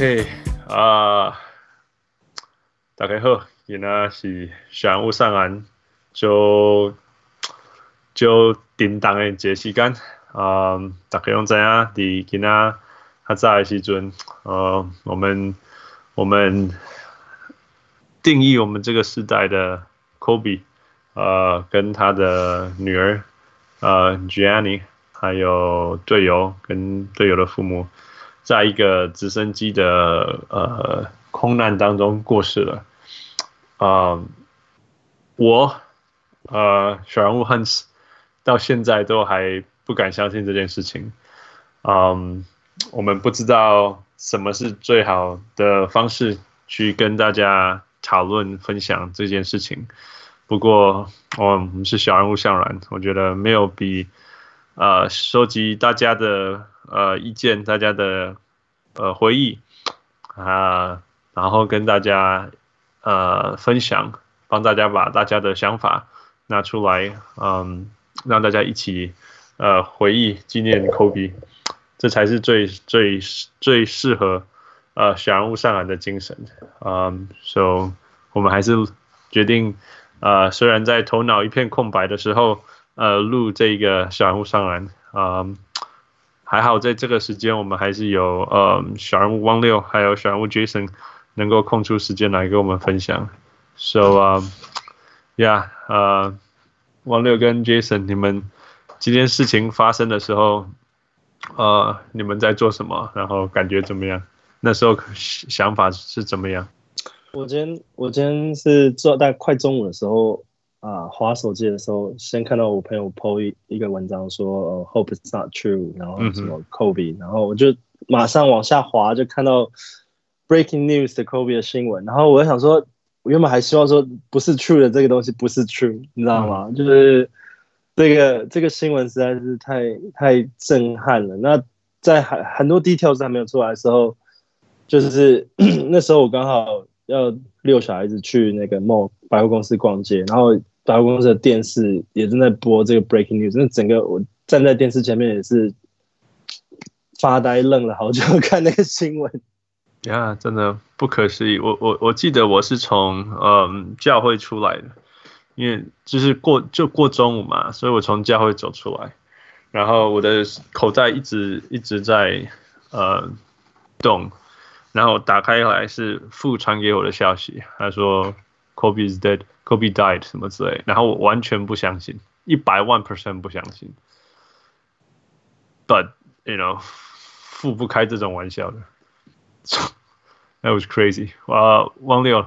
OK 啊，大家好，现在是小人物上岸，就就叮当的一个时间啊，大家用知影，伫今仔较早的时阵，呃，我们我们定义我们这个时代的 Kobe，呃，跟他的女儿呃 Gianni，还有队友跟队友的父母。在一个直升机的呃空难当中过世了，啊、我呃小人物 Hans 到现在都还不敢相信这件事情，嗯、我们不知道什么是最好的方式去跟大家讨论分享这件事情，不过我们是小人物上篮，我觉得没有比呃收集大家的。呃，意见，大家的呃回忆啊，然后跟大家呃分享，帮大家把大家的想法拿出来，嗯，让大家一起呃回忆纪念 Kobe，这才是最最最适合呃小人物上篮的精神，嗯，so 我们还是决定呃，虽然在头脑一片空白的时候，呃，录这个小人物上篮，嗯。还好，在这个时间，我们还是有呃小人物汪六，还有小人物 Jason 能够空出时间来跟我们分享。So 啊，Yeah，呃，汪六跟 Jason，你们今天事情发生的时候，呃，你们在做什么？然后感觉怎么样？那时候想法是怎么样？我今天我今天是做大概快中午的时候。啊，滑手机的时候，先看到我朋友 po 一一个文章说，呃，Hope it's not true，然后什么 Kobe，、嗯、然后我就马上往下滑，就看到 Breaking News 的 Kobe 的新闻，然后我就想说，我原本还希望说不是 true 的这个东西不是 true，你知道吗？嗯、就是这个这个新闻实在是太太震撼了。那在很很多 details 还没有出来的时候，就是 那时候我刚好要遛小孩子去那个 mall 百货公司逛街，然后。百货公司的电视也正在播这个 breaking news，那整个我站在电视前面也是发呆愣了好久，看那个新闻。呀，真的不可思议！我我我记得我是从嗯教会出来的，因为就是过就过中午嘛，所以我从教会走出来，然后我的口袋一直一直在呃动，然后打开来是父传给我的消息，他说 Kobe is dead。Kobe died 什么之类，然后我完全不相信，一百万 percent 不相信。But you know，付不开这种玩笑的。That was crazy。哇，汪六。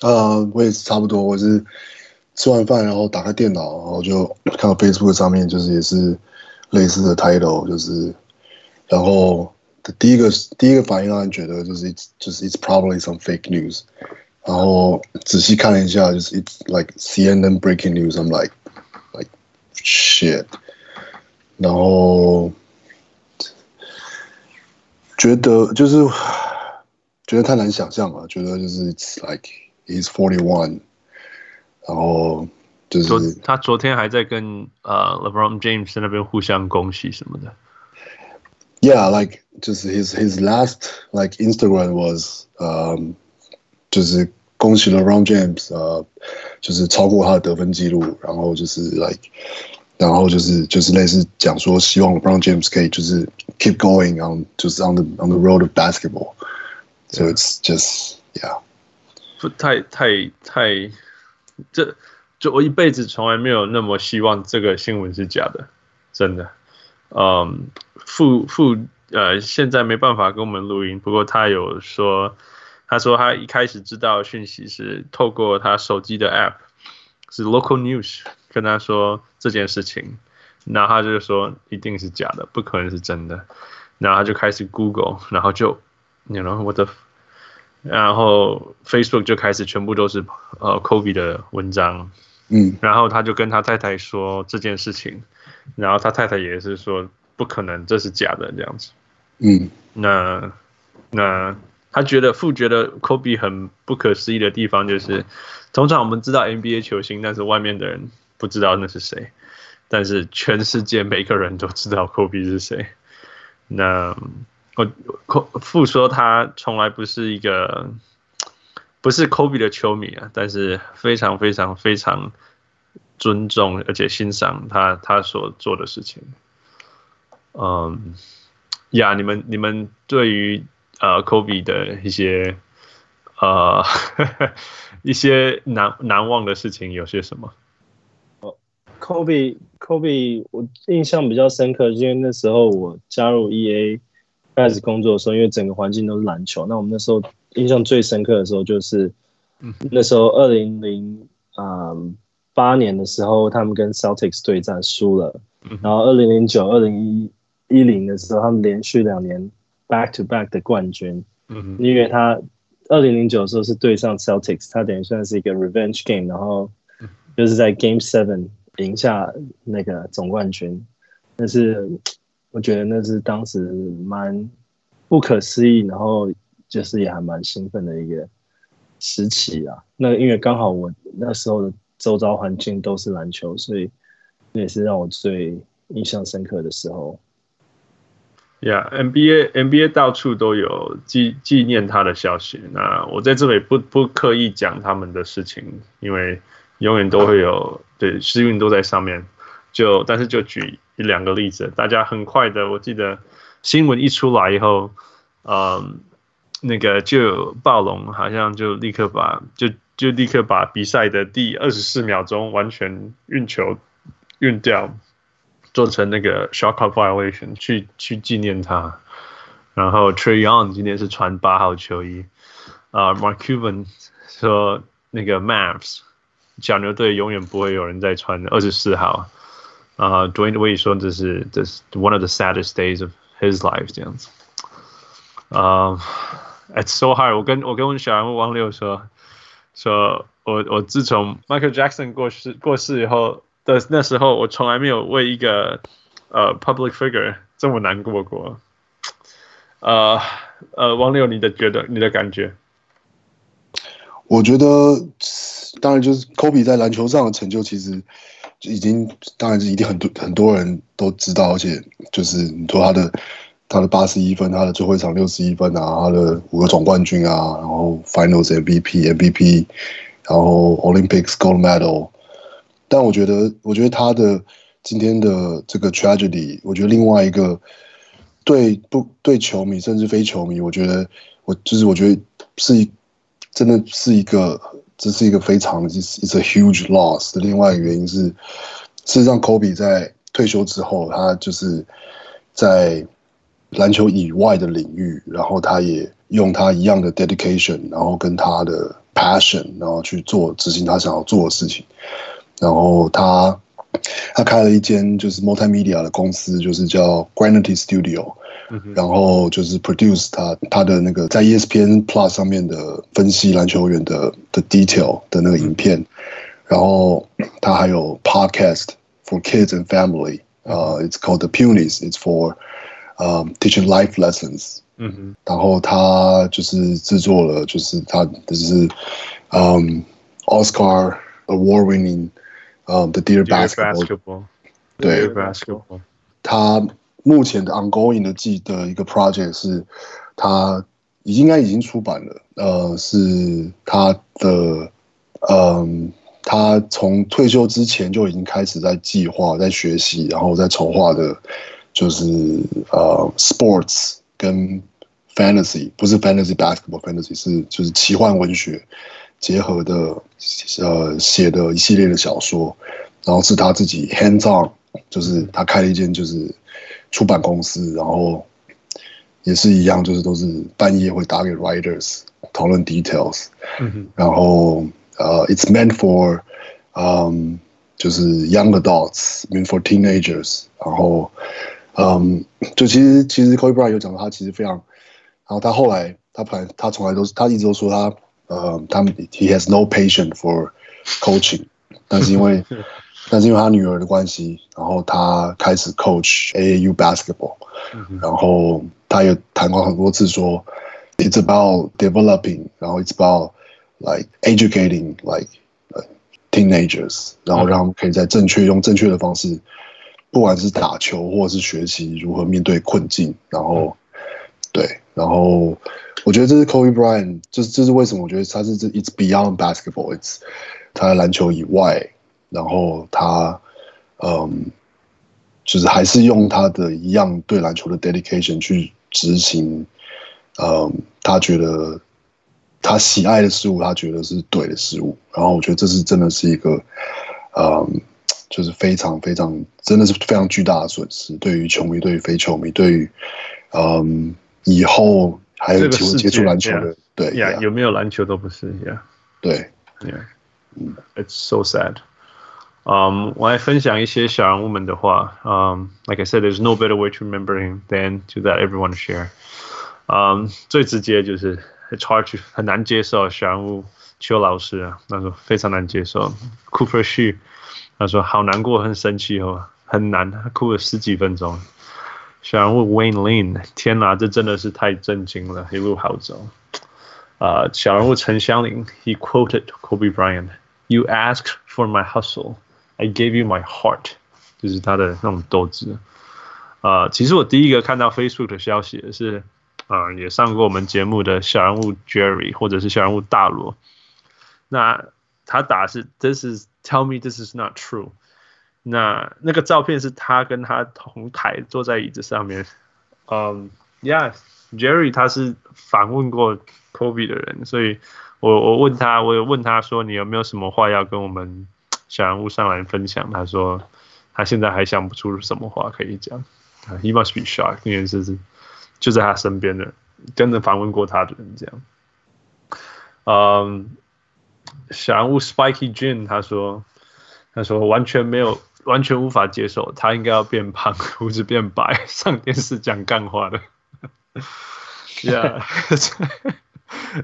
呃，我也是差不多，我是吃完饭然后打开电脑，然后就 看到 Facebook 上面就是也是类似的 title，就是然后第一个第一个反应让人觉得就是就是 it's probably some fake news。然后仔细看了一下，就是 it's like CNN breaking news。I'm like like shit。然后觉得就是觉得太难想象了，觉得就是 it's like he's forty one。然后就是他昨天还在跟呃、uh, LeBron James 那边互相恭喜什么的。Yeah, like 就是 his his last like Instagram was um 就是。 恭喜了 LeBron James，呃，就是超过他的得分记录，然后就是 like，然后就是就是类似讲说，希望 LeBron James 可以就是 keep going on，就是 on the on the road of basketball，so it's just yeah，不太太太，这就我一辈子从来没有那么希望这个新闻是假的，真的，嗯，父父呃现在没办法跟我们录音，不过他有说。他说他一开始知道讯息是透过他手机的 app，是 local news 跟他说这件事情，然后他就说一定是假的，不可能是真的，然后他就开始 Google，然后就，you know what the，然后 Facebook 就开始全部都是呃 Kobe 的文章，嗯，然后他就跟他太太说这件事情，然后他太太也是说不可能，这是假的这样子，嗯，那那。他觉得父觉得 Kobe 很不可思议的地方就是，通常我们知道 NBA 球星，但是外面的人不知道那是谁，但是全世界每个人都知道 Kobe 是谁。那我父说他从来不是一个不是 Kobe 的球迷啊，但是非常非常非常尊重而且欣赏他他所做的事情。嗯，呀，你们你们对于呃 Kobe 的一些呃 一些难难忘的事情有些什么？哦，Kobe Kobe，我印象比较深刻，因为那时候我加入 EA。开始工作的时候，因为整个环境都是篮球，那我们那时候印象最深刻的时候就是，那时候二零零啊八年的时候，他们跟 Celtics 对战输了，然后二零零九、二零一一零的时候，他们连续两年 back to back 的冠军，因为他二零零九的时候是对上 Celtics，他等于算是一个 revenge game，然后就是在 Game Seven 赢下那个总冠军，但是。我觉得那是当时蛮不可思议，然后就是也还蛮兴奋的一个时期啊。那因为刚好我那时候的周遭环境都是篮球，所以那也是让我最印象深刻的时候。Yeah，NBA NBA 到处都有纪纪念他的消息。那我在这里不不刻意讲他们的事情，因为永远都会有对时运都在上面。就但是就举一两个例子，大家很快的，我记得新闻一出来以后，嗯，那个就暴龙好像就立刻把就就立刻把比赛的第二十四秒钟完全运球运掉，做成那个 shock up violation 去去纪念他。然后 Tre Young 今天是穿八号球衣，啊、，Mark Cuban 说那个 Mavs 小牛队永远不会有人再穿二十四号。啊、uh,，Dwayne Wade 说这是这是 one of the saddest days of his life 这样子。啊、uh,，It's so hard 我。跟我跟我们小人物王六说，说我我自从 Michael Jackson 过世过世以后的那时候，我从来没有为一个呃、public figure 这么难过过。呃呃，王六，你的觉得你的感觉？我觉得当然就是 Kobe 在篮球上的成就，其实。已经，当然是一定很多很多人都知道，而且就是你说他的他的八十一分，他的最后一场六十一分啊，他的五个总冠军啊，然后 Finals MVP MVP，然后 Olympics Gold Medal。但我觉得，我觉得他的今天的这个 tragedy，我觉得另外一个对不对球迷甚至非球迷，我觉得我就是我觉得是一真的是一个。这是一个非常，it's a huge loss 的。另外一个原因是，事实上，Kobe 在退休之后，他就是在篮球以外的领域，然后他也用他一样的 dedication，然后跟他的 passion，然后去做执行他想要做的事情。然后他他开了一间就是 multimedia 的公司，就是叫 Granity Studio。然后就是 produce 他他的那个在 ESPN Plus 上面的分析篮球员的的 detail 的那个影片，然后他还有 podcast for kids and family，呃、uh,，it's called the Punies，it's for，呃、um, teaching life lessons。嗯哼，然后他就是制作了，就是他就是嗯 Oscar award winning，呃、um,，the Dear Basketball，对，basketball，他。目前的 ongoing 的记的一个 project 是，他应该已经出版了。呃，是他的，嗯，他从退休之前就已经开始在计划、在学习，然后在筹划的，就是呃，sports 跟 fantasy，不是 fantasy basketball，fantasy 是就是奇幻文学结合的，呃，写的一系列的小说，然后是他自己 hands on，就是他开了一间就是。出版公司，然后也是一样，就是都是半夜会打给 writers 讨论 details，嗯，然后呃、uh,，it's meant for，嗯、um,，就是 young adults，meant for teenagers，然后嗯，um, 就其实其实 Kobe Bryant 有讲到他其实非常，然后他后来他本来他从来都是他一直都说他呃他们 he has no patience for coaching，但是因为。但是因为他女儿的关系，然后他开始 coach AAU basketball，、嗯、然后他也谈过很多次说，it's about developing，然后 it's about like educating like teenagers，然后让他们可以在正确用正确的方式，不管是打球或者是学习如何面对困境，然后然后我觉得这是 Kobe Bryant，这这是为什么？我觉得他是这 It's beyond basketball，It's 他在篮球以外，然后他嗯，就是还是用他的一样对篮球的 dedication 去执行，嗯，他觉得他喜爱的事物，他觉得是对的事物。然后我觉得这是真的是一个，嗯，就是非常非常真的是非常巨大的损失，对于球迷，对于非球迷，对于嗯以后还有机会接触篮球的，对呀，有没有篮球都不是呀，对嗯，It's so sad。嗯，我来分享一些小人物们的话。嗯，Like I said, there's no better way to remember him than to let everyone share。嗯，最直接就是 It's hard to 很难接受小人物邱老师啊，他说非常难接受。Cooper She，他说好难过，很生气哦，很难，他哭了十几分钟。小人物 Wayne Lin，天哪，这真的是太震惊了，一路好走。啊，小人物陈香林，He quoted Kobe Bryant，You asked for my hustle。I gave you my heart，就是他的那种斗志。啊、呃，其实我第一个看到 Facebook 的消息的是，啊、呃，也上过我们节目的小人物 Jerry，或者是小人物大罗。那他打是 This is tell me this is not true。 那那个照片是他跟他同台坐在椅子上面。嗯，Yeah，Jerry 他是访问过 Kobe 的人，所以我我问他，我有问他说，你有没有什么话要跟我们？小人物上来分享，他说他现在还想不出什么话可以讲。He must be shocked，因为是就在他身边的，真的访问过他的人这样。嗯，小人物 Spiky Jin 他说，他说完全没有，完全无法接受，他应该要变胖，胡子变白，上电视讲干话的。Yeah。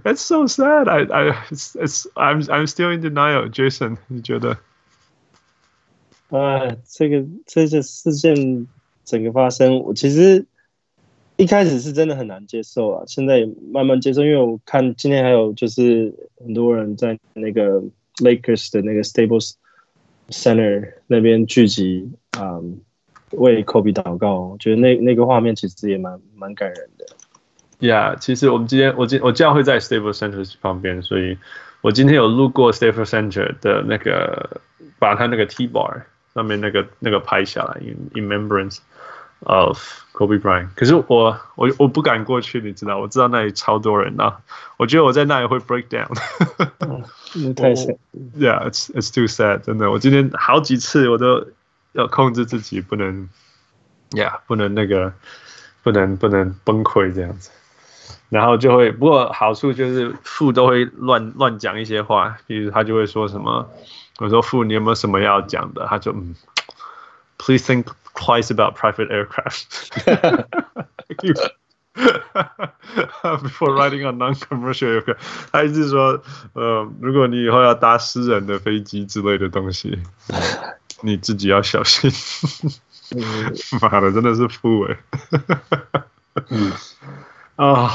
It's so sad. I, I, it's, it's, I'm, I'm still in denial. Jason，你觉得？呃，这个这些事件整个发生，我其实一开始是真的很难接受啊，现在也慢慢接受，因为我看今天还有就是很多人在那个 Lakers 的那个 Stables Center 那边聚集，嗯，为 Kobe 祷告，我觉得那那个画面其实也蛮蛮感人的。Yeah，其实我们今天我今我这样会在 staple Center 旁边，所以我今天有路过 staple Center 的那个，把他那个 T-bar。上面那个那个拍下来，in in remembrance of Kobe Bryant。可是我我我不敢过去，你知道？我知道那里超多人啊，我觉得我在那里会 break down。太 sad。Yeah，it's it's too sad。真的，我今天好几次我都要控制自己，不能，Yeah，不能那个，不能不能崩溃这样子。然后就会，不过好处就是父都会乱乱讲一些话，比如他就会说什么。我说父，你有没有什么要讲的？他就嗯，Please think twice about private aircraft before riding on non-commercial aircraft。他意思说，呃，如果你以后要搭私人的飞机之类的东西，你自己要小心。妈的，真的是父哎。嗯啊。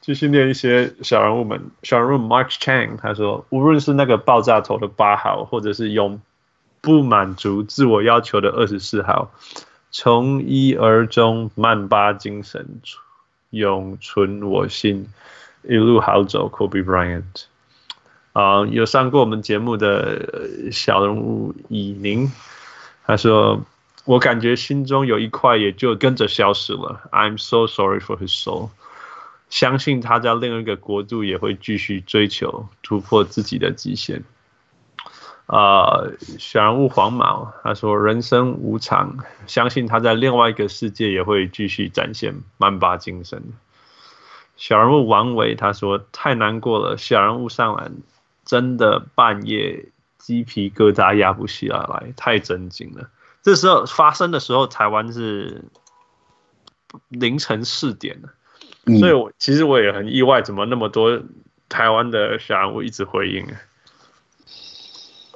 继续念一些小人物们，小人物 Mark Chang 他说，无论是那个爆炸头的八号，或者是永 不满足自我要求的二十四号，从一而终，曼巴精神永存我心，一路好走，Kobe Bryant。啊、有上过我们节目的小人物以宁，他说，我感觉心中有一块也就跟着消失了，I'm so sorry for his soul。相信他在另一个国度也会继续追求突破自己的极限。啊、呃，小人物黄毛他说：“人生无常，相信他在另外一个世界也会继续展现曼巴精神。”小人物王维他说：“太难过了，小人物上篮真的半夜鸡皮疙瘩压不下来，太震惊了。”这时候发生的时候，台湾是凌晨四点了。所以我，我其实我也很意外，怎么那么多台湾的小人物一直回应？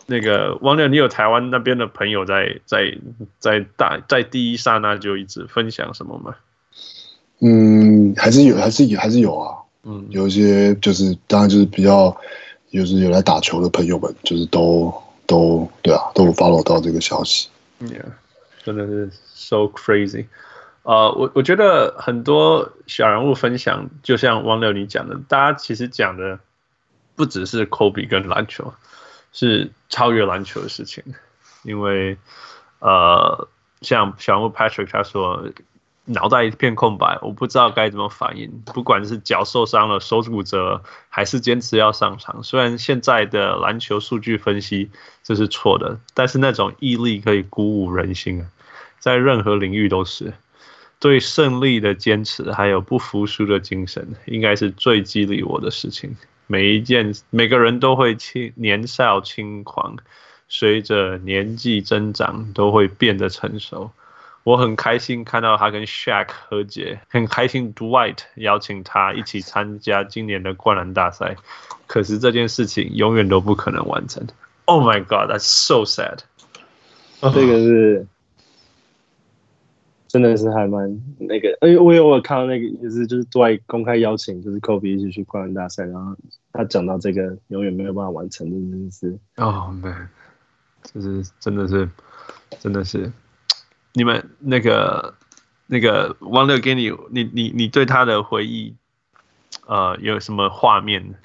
那个王亮，你有台湾那边的朋友在在在大在第一刹那就一直分享什么吗？嗯，还是有，还是有，还是有啊。嗯，有一些就是当然就是比较，就是有来打球的朋友们，就是都都对啊，都有 follow 到这个消息。Yeah，真的是 so crazy。呃，我我觉得很多小人物分享，就像汪六你讲的，大家其实讲的不只是科比跟篮球，是超越篮球的事情。因为呃，像小木 Patrick 他说，脑袋一片空白，我不知道该怎么反应。不管是脚受伤了、手骨折，还是坚持要上场。虽然现在的篮球数据分析这是错的，但是那种毅力可以鼓舞人心啊，在任何领域都是。对胜利的坚持，还有不服输的精神，应该是最激励我的事情。每一件，每个人都会轻年少轻狂，随着年纪增长，都会变得成熟。我很开心看到他跟 Shaq 和解，很开心 Dwight 邀请他一起参加今年的灌篮大赛。可是这件事情永远都不可能完成。Oh my God, that's so sad。这个是，真的是还蛮那个，哎，我有我有看到那个，就是就是 Dwight 公开邀请，就是 Kobe 一起去灌篮大赛，然后他讲到这个永远没有办法完成的这件事。哦，对就是真的是，真的是。你们那个那个王六给你，你你你对他的回忆，呃，有什么画面？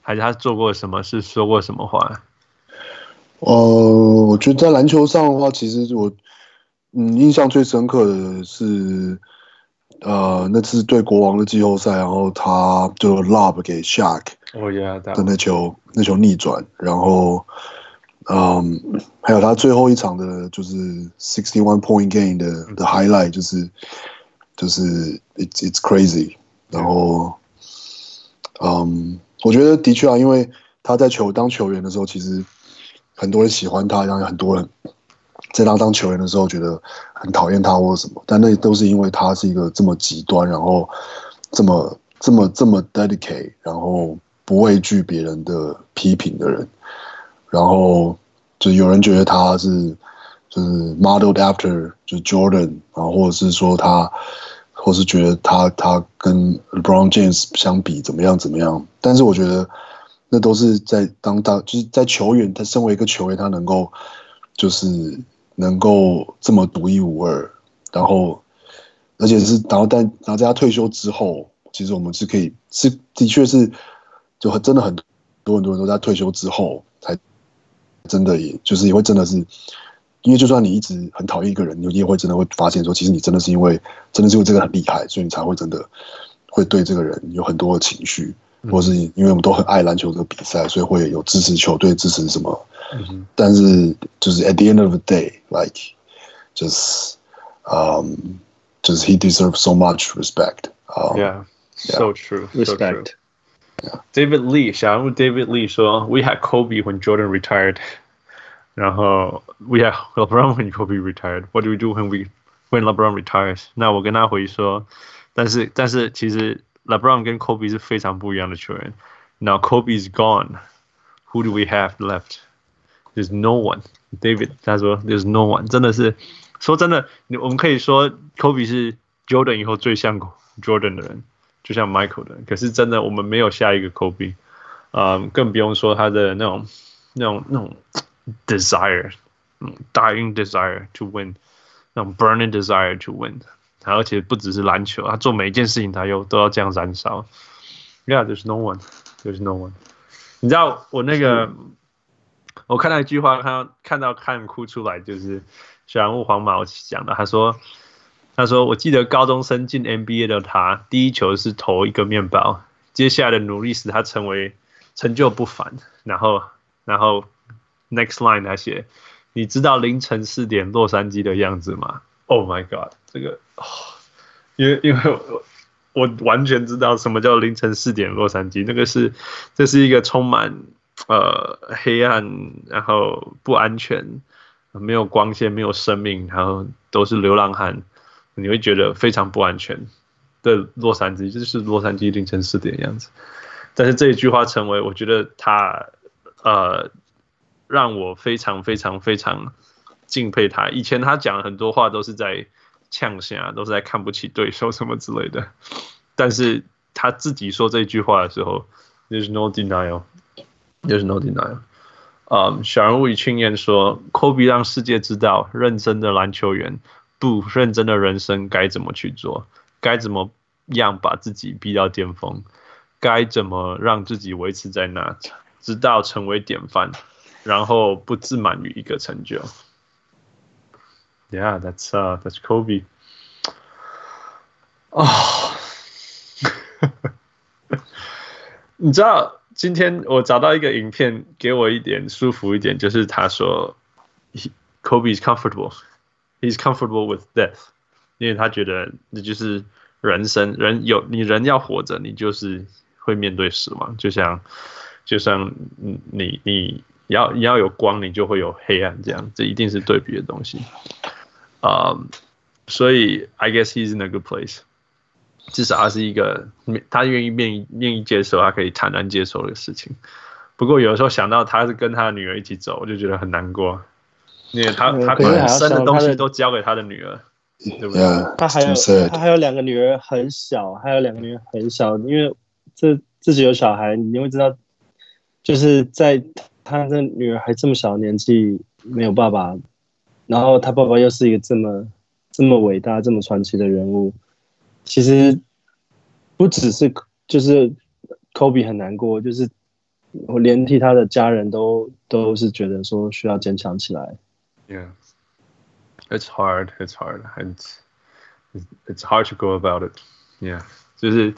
还是他做过什么事，说过什么话？哦，我觉得在篮球上的话，其实我嗯印象最深刻的是，呃，那次对国王的季后赛，然后他就 lob 给 Shaq，哦呀，的那球那球逆转，然后。嗯、um,，还有他最后一场的，就是 sixty one point game 的的 highlight，就是就是 it's it's crazy。然后，嗯、um,，我觉得的确啊，因为他在球当球员的时候，其实很多人喜欢他，然后很多人在他当球员的时候觉得很讨厌他或者什么，但那都是因为他是一个这么极端，然后这么这么这么 dedicate，然后不畏惧别人的批评的人。然后就有人觉得他是就是 modeled after 就 Jordan，然后或者是说他，或是觉得他他跟 LeBron James 相比怎么样怎么样，但是我觉得那都是在当当就是在球员，他身为一个球员，他能够就是能够这么独一无二，然后而且是然后但然后在他退休之后，其实我们是可以是的确是就很真的很多很多人都在退休之后才。真的，也就是也会真的是，因为就算你一直很讨厌一个人，你也会真的会发现说，其实你真的是因为真的是因为这个很厉害，所以你才会真的会对这个人有很多的情绪，或是因为我们都很爱篮球这个比赛，所以会有支持球队、支持什么。但是就是 at the end of the day，like just um just he deserves so much respect. Yeah, so true. Respect. David Lee，小人物 David Lee 说：“We had Kobe when Jordan retired，然后 We had LeBron when Kobe retired. What do we do when we when LeBron retires？” 那我跟他回说：“但是但是其实 LeBron 跟 Kobe 是非常不一样的球员。Now Kobe is gone. Who do we have left? There's no one. David 他说：“There's no one。”真的是说真的，我们可以说 Kobe 是 Jordan 以后最像 Jordan 的人。就像 Michael 的，可是真的我们没有下一个 Kobe，啊、嗯，更不用说他的那种、那种、那种 desire，嗯，dying desire to win，那种 burning desire to win，而且不只是篮球，他做每一件事情他又都要这样燃烧。Yeah，there's no one，there's no one。你知道我那个， 我看到一句话，看到看到看哭出来，就是小人物黄毛讲的，他说。他说：“我记得高中生进 NBA 的他，第一球是投一个面包，接下来的努力使他成为成就不凡。然后，然后 next line 他写：你知道凌晨四点洛杉矶的样子吗？Oh my god，这个，因为因为我我完全知道什么叫凌晨四点洛杉矶，那个是这是一个充满呃黑暗，然后不安全，没有光线，没有生命，然后都是流浪汉。”你会觉得非常不安全的洛杉矶，就是洛杉矶凌晨四点的样子。但是这一句话成为我觉得他呃让我非常非常非常敬佩他。以前他讲很多话都是在呛声，都是在看不起对手什么之类的。但是他自己说这句话的时候，There's no denial There's no denial。嗯，小人物与青年说，科比让世界知道，认真的篮球员。不认真的人生该怎么去做，该怎么样把自己逼到巅峰，该怎么让自己维持在那，直到成为典范，然后不自满于一个成就。Yeah, that's uh, that's Kobe. 啊、oh. 你知道今天我找到一个影片，给我一点舒服一点，就是他说，Kobe is comfortable, he's comfortable with death，因为他觉得那就是人生，人有你人要活着，你就是会面对死亡，就像就像你你要你要有光，你就会有黑暗，这样这一定是对比的东西。啊、um,，所以 I guess he's in a good place。至少他是一个，他愿意愿意愿意接受，他可以坦然接受的事情。不过有的时候想到他是跟他的女儿一起走，我就觉得很难过，因为他他本身的东西都交给他的女儿，对不对？Yeah, 他还有他还有两个女儿很小，还有两个女儿很小，因为这自己有小孩，你会知道，就是在他的女儿还这么小的年纪没有爸爸，然后他爸爸又是一个这么这么伟大、这么传奇的人物。其实不只是就是 Kobe 很难过，就是我连替他的家人都都是觉得说需要坚强起来。Yeah, it's hard, it's hard, and it's hard to go about it. Yeah，就是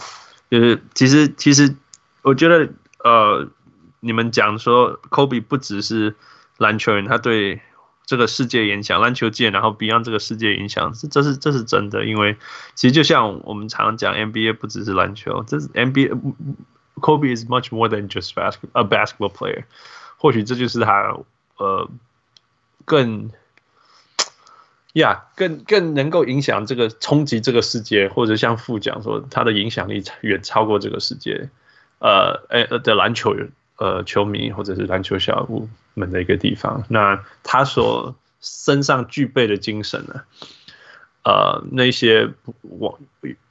就是其实其实我觉得呃，你们讲说 Kobe 不只是篮球人，他对。这个世界影响篮球界，然后 Beyond 这个世界影响，这这是这是真的，因为其实就像我们常讲，NBA 不只是篮球，这是 NBA，Kobe is much more than just a basketball player，或许这就是他呃更呀、更更能够影响这个冲击这个世界，或者像副讲说他的影响力远超过这个世界，呃呃的篮球人。呃，球迷或者是篮球小屋们的一个地方。那他所身上具备的精神呢？呃，那些完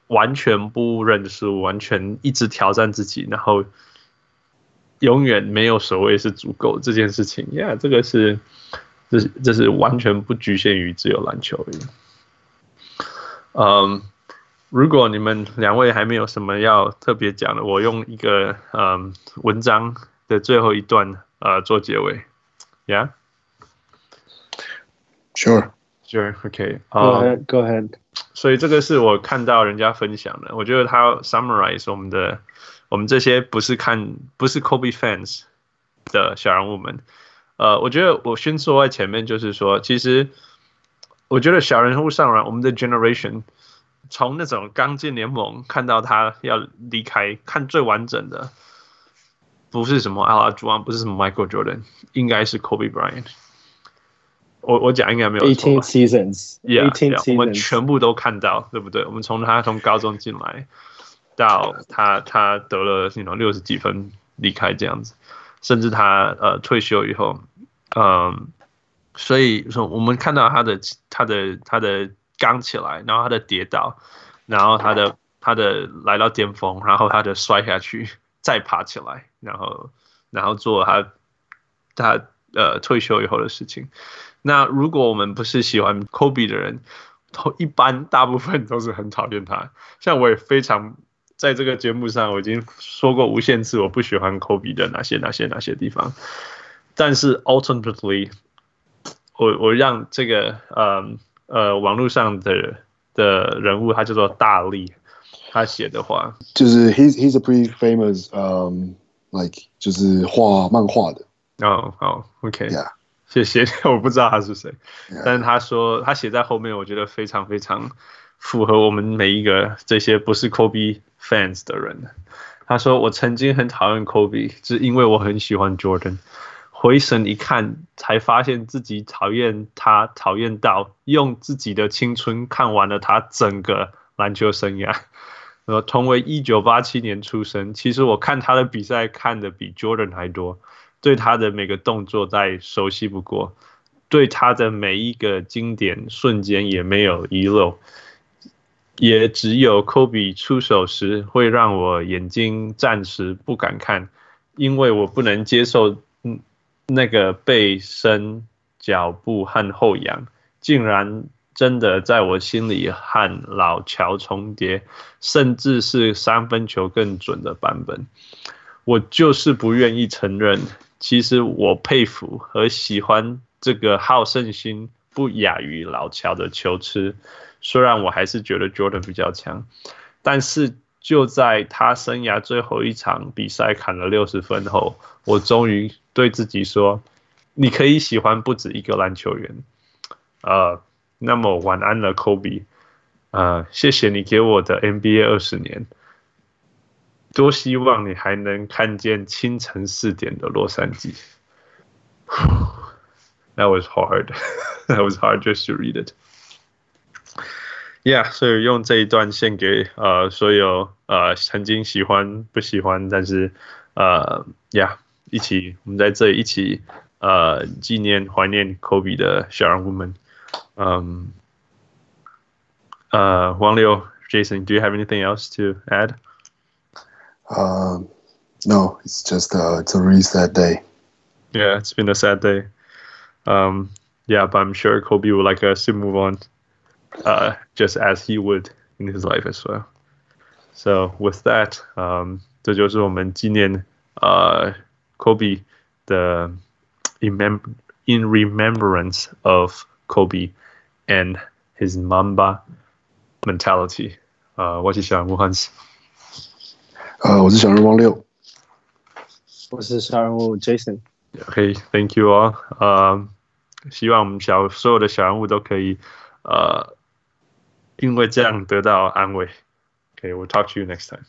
完全不认输，完全一直挑战自己，然后永远没有所谓是足够这件事情。yeah，这个是，这是这是完全不局限于只有篮球而已。嗯。如果你们两位还没有什么要特别讲的，我用一个嗯文章的最后一段呃做结尾，Yeah，Sure，Sure，OK，Go ahead，Go ahead。所以这个是我看到人家分享的，我觉得他 summarize 我们的我们这些不是看不是 Kobe fans 的小人物们，呃，我觉得我先说在前面就是说，其实我觉得小人物上来，我们的 generation。从那种刚进联盟看到他要离开，看最完整的不是什么阿拉朱安，不是什么 Michael Jordan，应该是 Kobe Bryant。我我讲应该没有错。Eighteen seasons，yeah，, yeah 我们全部都看到，对不对？我们从他从高中进来到他他得了那种六十几分离开这样子，甚至他呃退休以后，嗯，所以说我们看到他的他的。他的刚起来，然后他的跌倒，然后他的他的来到巅峰，然后他的摔下去，再爬起来，然后然后做他他呃退休以后的事情。那如果我们不是喜欢 Kobe 的人，都一般大部分都是很讨厌他。像我也非常在这个节目上，我已经说过无限次我不喜欢 Kobe 的哪些哪些哪些地方。但是 ultimately，我我让这个嗯。呃，网络上的的人物，他叫做大力，他写的话就是 he's he's a pretty famous um like 就是画漫画的。哦，好，OK，Yeah，谢谢，我不知道他是谁.但是他说他写在后面，我觉得非常非常符合我们每一个这些不是 Kobe fans 的人。他说我曾经很讨厌 Kobe，是因为我很喜欢 Jordan。回神一看，才发现自己讨厌他，讨厌到用自己的青春看完了他整个篮球生涯。呃，同为一九八七年出生，其实我看他的比赛看的比 Jordan 还多，对他的每个动作再熟悉不过，对他的每一个经典瞬间也没有遗漏，也只有 Kobe 出手时会让我眼睛暂时不敢看，因为我不能接受。那个背身、脚步和后仰，竟然真的在我心里和老乔重叠，甚至是三分球更准的版本。我就是不愿意承认，其实我佩服和喜欢这个好胜心不亚于老乔的球痴。虽然我还是觉得 Jordan 比较强，但是就在他生涯最后一场比赛砍了六十分后，我终于对自己说：“你可以喜欢不止一个篮球员。”呃，那么晚安了，Kobe。呃，谢谢你给我的 NBA 二十年。多希望你还能看见清晨四点的洛杉矶。That was hard. That was hard just to read it. Yeah，所以用这一段献给呃所有呃曾经喜欢不喜欢，但是呃，Yeah，一起我们在这里一起呃纪念怀念 Kobe 的小人物们。嗯，呃，王六，Jason，Do you have anything else to add? Uh, no, it's just uh, it's a really sad day. Yeah, it's been a sad day. Um, yeah, but I'm sure Kobe would like us to move on, uh, just as he would in his life as well. So with that, um, 这就是我们纪念呃 Kobe 的 in in remembrance of Kobe and his Mamba mentality. 呃，我是小人物 Hans。呃，我是小人物王六，我是小人物 Jason。OK，Thank you all。呃，希望我们小所有的小人物都可以呃，因为这样得到安慰。OK，we'll talk to you next time。